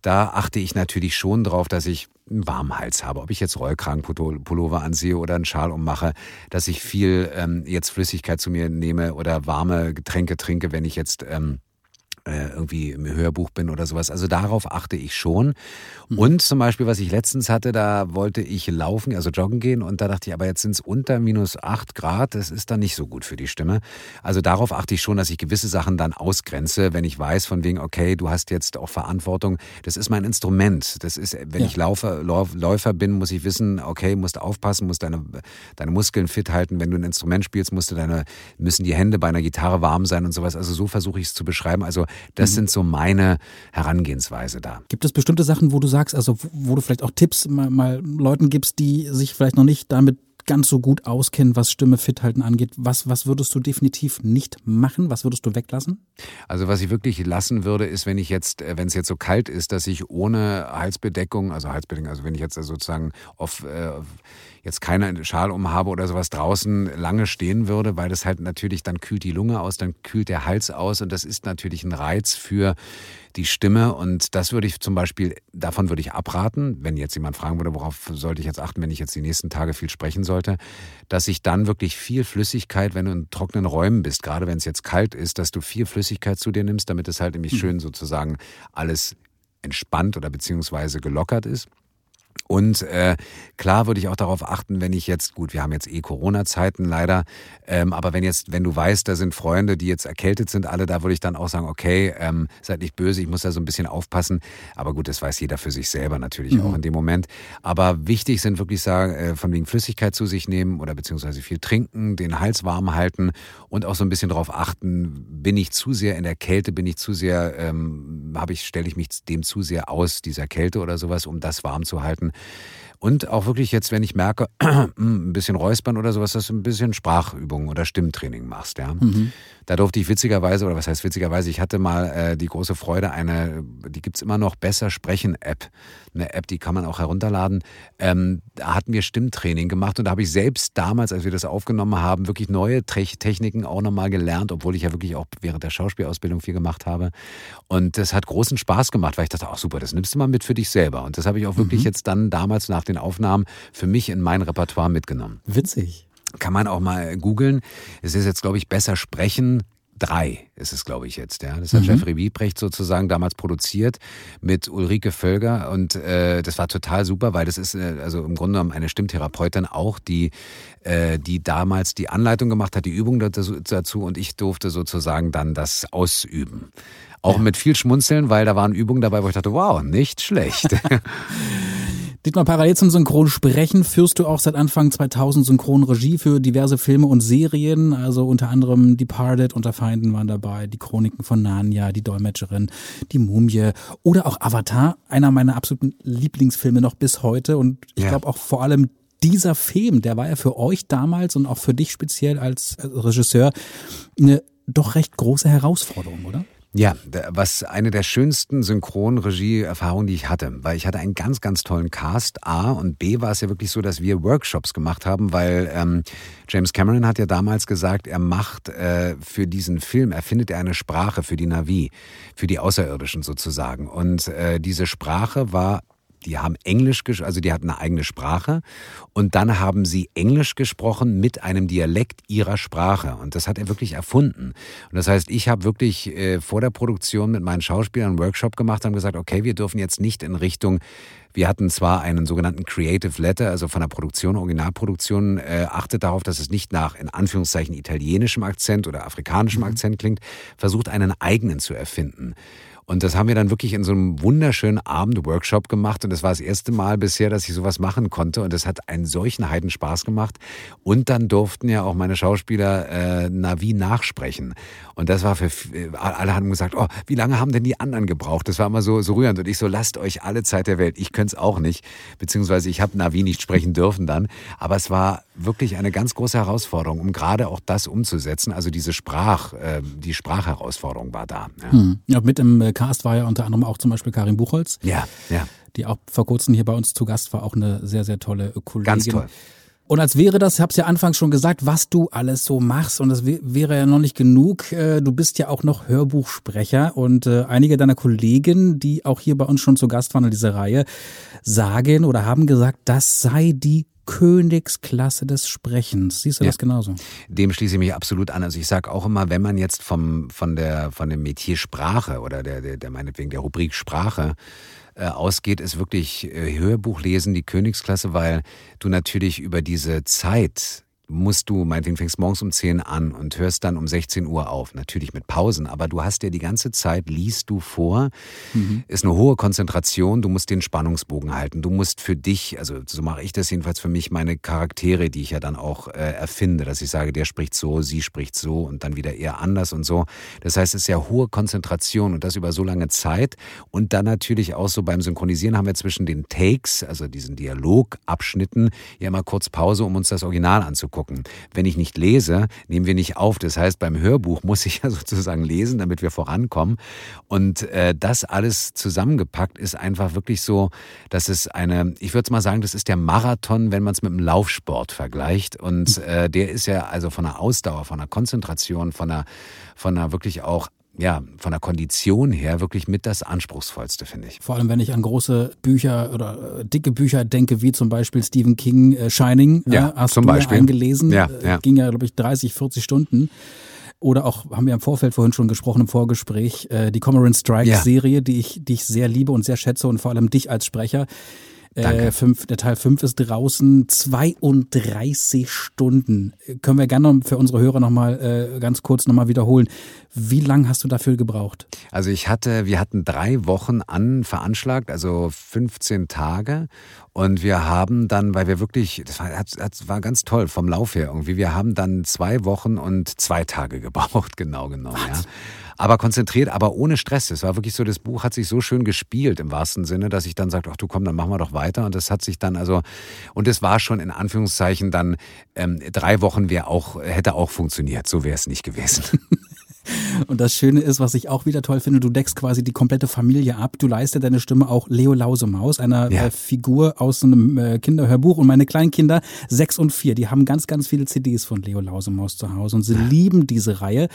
da achte ich natürlich schon drauf, dass ich einen warmen Hals habe. Ob ich jetzt Rollkragenpullover anziehe oder einen Schal ummache, dass ich viel ähm, jetzt Flüssigkeit zu mir nehme oder warme Getränke trinke, wenn ich jetzt ähm, äh, irgendwie im Hörbuch bin oder sowas. Also darauf achte ich schon. Mhm. Und zum Beispiel, was ich letztens hatte, da wollte ich laufen, also joggen gehen und da dachte ich, aber jetzt sind es unter minus acht Grad, das ist dann nicht so gut für die Stimme. Also darauf achte ich schon, dass ich gewisse Sachen dann ausgrenze, wenn ich weiß von wegen, okay, du hast jetzt auch Verantwortung. Das ist mein Instrument. Das ist, wenn ja. ich Laufer, Läufer bin, muss ich wissen, okay, musst aufpassen, musst deine, deine Muskeln fit halten. Wenn du ein Instrument spielst, musst du deine, müssen die Hände bei einer Gitarre warm sein und sowas. Also so versuche ich es zu beschreiben. Also das mhm. sind so meine Herangehensweise da. Gibt es bestimmte Sachen, wo du sagst, also wo du vielleicht auch Tipps mal, mal Leuten gibst, die sich vielleicht noch nicht damit ganz so gut auskennen, was Stimme fit halten angeht. Was, was würdest du definitiv nicht machen? Was würdest du weglassen? Also was ich wirklich lassen würde, ist, wenn ich jetzt, äh, wenn es jetzt so kalt ist, dass ich ohne Halsbedeckung, also Halsbedeckung, also wenn ich jetzt sozusagen auf, äh, jetzt keinen Schal umhabe oder sowas draußen lange stehen würde, weil das halt natürlich, dann kühlt die Lunge aus, dann kühlt der Hals aus und das ist natürlich ein Reiz für die Stimme und das würde ich zum Beispiel, davon würde ich abraten, wenn jetzt jemand fragen würde, worauf sollte ich jetzt achten, wenn ich jetzt die nächsten Tage viel sprechen sollte, dass ich dann wirklich viel Flüssigkeit, wenn du in trockenen Räumen bist, gerade wenn es jetzt kalt ist, dass du viel Flüssigkeit zu dir nimmst, damit es halt nämlich mhm. schön sozusagen alles entspannt oder beziehungsweise gelockert ist. Und äh, klar würde ich auch darauf achten, wenn ich jetzt, gut, wir haben jetzt eh Corona-Zeiten leider, ähm, aber wenn jetzt, wenn du weißt, da sind Freunde, die jetzt erkältet sind, alle, da würde ich dann auch sagen, okay, ähm, seid nicht böse, ich muss da so ein bisschen aufpassen. Aber gut, das weiß jeder für sich selber natürlich mhm. auch in dem Moment. Aber wichtig sind wirklich sagen, äh, von wegen Flüssigkeit zu sich nehmen oder beziehungsweise viel trinken, den Hals warm halten und auch so ein bisschen darauf achten, bin ich zu sehr in der Kälte, bin ich zu sehr, ähm, habe ich, stelle ich mich dem zu sehr aus, dieser Kälte oder sowas, um das warm zu halten. Und auch wirklich jetzt, wenn ich merke, ein bisschen räuspern oder sowas, dass du ein bisschen Sprachübungen oder Stimmtraining machst. Ja. Mhm. Da durfte ich witzigerweise, oder was heißt witzigerweise, ich hatte mal äh, die große Freude, eine, die gibt's immer noch, Besser Sprechen App. Eine App, die kann man auch herunterladen. Ähm, da hatten wir Stimmtraining gemacht und da habe ich selbst damals, als wir das aufgenommen haben, wirklich neue Techniken auch nochmal gelernt, obwohl ich ja wirklich auch während der Schauspielausbildung viel gemacht habe. Und das hat großen Spaß gemacht, weil ich dachte, ach super, das nimmst du mal mit für dich selber. Und das habe ich auch wirklich mhm. jetzt dann damals nach den Aufnahmen für mich in mein Repertoire mitgenommen. Witzig. Kann man auch mal googeln. Es ist jetzt, glaube ich, besser sprechen. Drei ist es, glaube ich, jetzt. Ja. Das hat mhm. Jeffrey Wiebrecht sozusagen damals produziert mit Ulrike Völger und äh, das war total super, weil das ist äh, also im Grunde genommen eine Stimmtherapeutin auch, die, äh, die damals die Anleitung gemacht hat, die Übung dazu und ich durfte sozusagen dann das ausüben. Auch ja. mit viel Schmunzeln, weil da waren Übungen dabei, wo ich dachte, wow, nicht schlecht. Dietmar, parallel zum Synchronsprechen führst du auch seit Anfang 2000 Synchronregie für diverse Filme und Serien, also unter anderem Departed, Unter Feinden waren dabei, die Chroniken von Narnia, die Dolmetscherin, die Mumie oder auch Avatar, einer meiner absoluten Lieblingsfilme noch bis heute und ich ja. glaube auch vor allem dieser Film, der war ja für euch damals und auch für dich speziell als Regisseur eine doch recht große Herausforderung, oder? Ja, was eine der schönsten Synchronregie-Erfahrungen, die ich hatte, weil ich hatte einen ganz, ganz tollen Cast. A und B war es ja wirklich so, dass wir Workshops gemacht haben, weil ähm, James Cameron hat ja damals gesagt, er macht äh, für diesen Film, erfindet er eine Sprache für die Navi, für die Außerirdischen sozusagen. Und äh, diese Sprache war die haben Englisch, also die hatten eine eigene Sprache und dann haben sie Englisch gesprochen mit einem Dialekt ihrer Sprache und das hat er wirklich erfunden. Und das heißt, ich habe wirklich äh, vor der Produktion mit meinen Schauspielern einen Workshop gemacht, haben gesagt, okay, wir dürfen jetzt nicht in Richtung wir hatten zwar einen sogenannten Creative Letter, also von der Produktion, Originalproduktion, äh, achtet darauf, dass es nicht nach in Anführungszeichen italienischem Akzent oder afrikanischem mhm. Akzent klingt, versucht einen eigenen zu erfinden. Und das haben wir dann wirklich in so einem wunderschönen Abend-Workshop gemacht. Und das war das erste Mal bisher, dass ich sowas machen konnte. Und das hat einen solchen Heidenspaß gemacht. Und dann durften ja auch meine Schauspieler äh, Navi nachsprechen. Und das war für alle haben gesagt, oh, wie lange haben denn die anderen gebraucht? Das war immer so, so rührend. Und ich so, lasst euch alle Zeit der Welt. Ich könnte es auch nicht. Beziehungsweise ich habe Navi nicht sprechen dürfen dann. Aber es war wirklich eine ganz große Herausforderung, um gerade auch das umzusetzen. Also diese Sprach, äh, die Sprachherausforderung war da. Ja. Hm. ja, mit im äh, Cast war ja unter anderem auch zum Beispiel Karin Buchholz. Ja, ja. Die auch vor kurzem hier bei uns zu Gast war, auch eine sehr, sehr tolle Kollegin. Ganz toll. Und als wäre das, ich habe es ja anfangs schon gesagt, was du alles so machst und das wäre ja noch nicht genug. Äh, du bist ja auch noch Hörbuchsprecher und äh, einige deiner Kollegen, die auch hier bei uns schon zu Gast waren in dieser Reihe, sagen oder haben gesagt, das sei die Königsklasse des Sprechens. Siehst du ja. das genauso? Dem schließe ich mich absolut an. Also ich sage auch immer, wenn man jetzt vom, von, der, von dem Metier Sprache oder der, der, der meinetwegen der Rubrik Sprache äh, ausgeht, ist wirklich äh, Hörbuchlesen die Königsklasse, weil du natürlich über diese Zeit musst du, meinetwegen fängst morgens um 10 an und hörst dann um 16 Uhr auf. Natürlich mit Pausen, aber du hast ja die ganze Zeit, liest du vor, mhm. ist eine hohe Konzentration, du musst den Spannungsbogen halten. Du musst für dich, also so mache ich das jedenfalls für mich, meine Charaktere, die ich ja dann auch äh, erfinde, dass ich sage, der spricht so, sie spricht so und dann wieder eher anders und so. Das heißt, es ist ja hohe Konzentration und das über so lange Zeit. Und dann natürlich auch so beim Synchronisieren haben wir zwischen den Takes, also diesen Dialogabschnitten, ja immer kurz Pause, um uns das Original anzugucken gucken. Wenn ich nicht lese, nehmen wir nicht auf. Das heißt, beim Hörbuch muss ich ja sozusagen lesen, damit wir vorankommen. Und äh, das alles zusammengepackt ist einfach wirklich so, dass es eine, ich würde mal sagen, das ist der Marathon, wenn man es mit dem Laufsport vergleicht. Und äh, der ist ja also von der Ausdauer, von der Konzentration, von der, von der wirklich auch ja, von der Kondition her wirklich mit das Anspruchsvollste, finde ich. Vor allem, wenn ich an große Bücher oder äh, dicke Bücher denke, wie zum Beispiel Stephen King äh, Shining, ja, äh, hast zum du Beispiel. Ja eingelesen, ja, ja. ging ja, glaube ich, 30, 40 Stunden. Oder auch, haben wir im Vorfeld vorhin schon gesprochen, im Vorgespräch, äh, die Cormoran Strike-Serie, die, ich, die ich sehr liebe und sehr schätze und vor allem dich als Sprecher. Äh, fünf, der Teil 5 ist draußen 32 Stunden. Können wir gerne für unsere Hörer nochmal äh, ganz kurz nochmal wiederholen. Wie lang hast du dafür gebraucht? Also ich hatte, wir hatten drei Wochen an veranschlagt, also 15 Tage. Und wir haben dann, weil wir wirklich, das war, das war ganz toll vom Lauf her irgendwie, wir haben dann zwei Wochen und zwei Tage gebraucht, genau genau. Ja aber konzentriert, aber ohne Stress. Es war wirklich so, das Buch hat sich so schön gespielt im wahrsten Sinne, dass ich dann sagte, ach du komm, dann machen wir doch weiter. Und das hat sich dann also, und es war schon in Anführungszeichen dann, ähm, drei Wochen wäre auch, hätte auch funktioniert. So wäre es nicht gewesen. Und das Schöne ist, was ich auch wieder toll finde, du deckst quasi die komplette Familie ab. Du leistest deine Stimme auch Leo Lausemaus, einer ja. äh, Figur aus einem äh, Kinderhörbuch. Und meine kleinen Kinder, sechs und vier, die haben ganz, ganz viele CDs von Leo Lausemaus zu Hause und sie ja. lieben diese Reihe.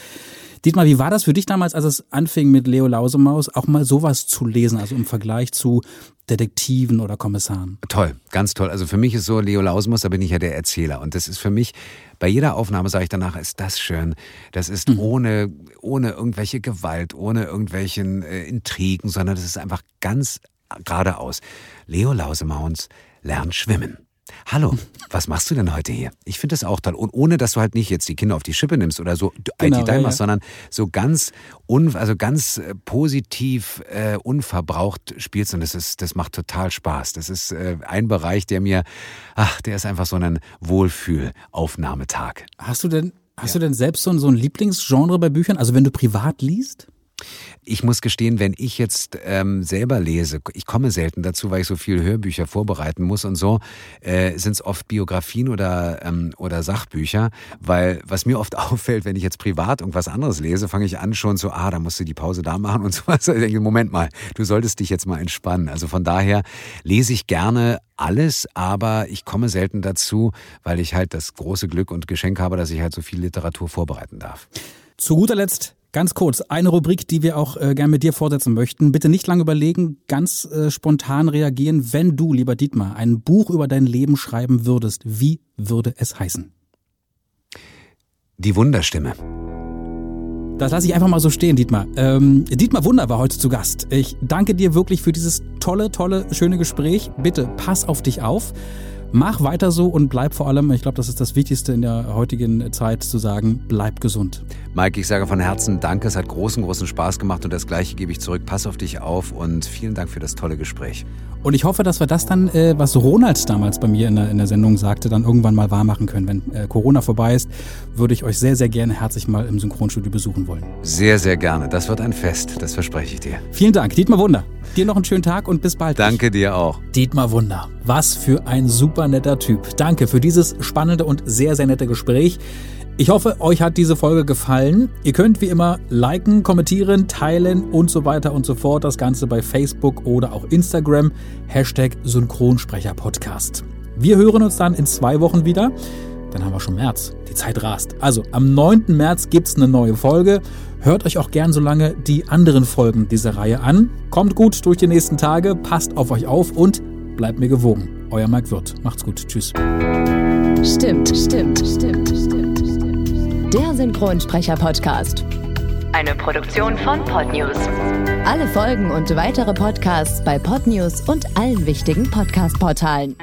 Dietmar, wie war das für dich damals, als es anfing mit Leo Lausemaus, auch mal sowas zu lesen, also im Vergleich zu Detektiven oder Kommissaren? Toll, ganz toll. Also für mich ist so, Leo Lausemaus, da bin ich ja der Erzähler. Und das ist für mich, bei jeder Aufnahme sage ich danach, ist das schön. Das ist mhm. ohne, ohne irgendwelche Gewalt, ohne irgendwelchen äh, Intrigen, sondern das ist einfach ganz geradeaus. Leo Lausemaus lernt schwimmen. Hallo, was machst du denn heute hier? Ich finde das auch toll. Und ohne, dass du halt nicht jetzt die Kinder auf die Schippe nimmst oder so genau, IT ja, machst, ja. sondern so ganz, un, also ganz äh, positiv, äh, unverbraucht spielst. Und das ist, das macht total Spaß. Das ist äh, ein Bereich, der mir, ach, der ist einfach so ein Wohlfühlaufnahmetag. Hast du denn, hast ja. du denn selbst so ein, so ein Lieblingsgenre bei Büchern? Also wenn du privat liest? Ich muss gestehen, wenn ich jetzt ähm, selber lese, ich komme selten dazu, weil ich so viel Hörbücher vorbereiten muss und so, äh, sind es oft Biografien oder, ähm, oder Sachbücher, weil was mir oft auffällt, wenn ich jetzt privat irgendwas anderes lese, fange ich an schon so, ah, da musst du die Pause da machen und sowas. Ich denke, Moment mal, du solltest dich jetzt mal entspannen. Also von daher lese ich gerne alles, aber ich komme selten dazu, weil ich halt das große Glück und Geschenk habe, dass ich halt so viel Literatur vorbereiten darf. Zu guter Letzt Ganz kurz, eine Rubrik, die wir auch äh, gerne mit dir vorsetzen möchten. Bitte nicht lange überlegen, ganz äh, spontan reagieren. Wenn du, lieber Dietmar, ein Buch über dein Leben schreiben würdest, wie würde es heißen? Die Wunderstimme. Das lasse ich einfach mal so stehen, Dietmar. Ähm, Dietmar Wunder war heute zu Gast. Ich danke dir wirklich für dieses tolle, tolle, schöne Gespräch. Bitte pass auf dich auf. Mach weiter so und bleib vor allem, ich glaube, das ist das Wichtigste in der heutigen Zeit zu sagen, bleib gesund. Mike, ich sage von Herzen Danke, es hat großen, großen Spaß gemacht und das Gleiche gebe ich zurück. Pass auf dich auf und vielen Dank für das tolle Gespräch. Und ich hoffe, dass wir das dann, äh, was Ronald damals bei mir in der, in der Sendung sagte, dann irgendwann mal wahrmachen können. Wenn äh, Corona vorbei ist, würde ich euch sehr, sehr gerne herzlich mal im Synchronstudio besuchen wollen. Sehr, sehr gerne. Das wird ein Fest, das verspreche ich dir. Vielen Dank, Dietmar Wunder. Dir noch einen schönen Tag und bis bald. Danke dir auch. Dietmar Wunder, was für ein super netter Typ. Danke für dieses spannende und sehr, sehr nette Gespräch. Ich hoffe, euch hat diese Folge gefallen. Ihr könnt wie immer liken, kommentieren, teilen und so weiter und so fort. Das Ganze bei Facebook oder auch Instagram. Hashtag Synchronsprecherpodcast. Wir hören uns dann in zwei Wochen wieder. Dann haben wir schon März. Die Zeit rast. Also am 9. März gibt es eine neue Folge. Hört euch auch gern so lange die anderen Folgen dieser Reihe an. Kommt gut durch die nächsten Tage, passt auf euch auf und bleibt mir gewogen. Euer Mike Wirth. Macht's gut. Tschüss. Stimmt, stimmt, stimmt, stimmt, stimmt. Der Synchronsprecher-Podcast. Eine Produktion von Podnews. Alle Folgen und weitere Podcasts bei Podnews und allen wichtigen Podcast-Portalen.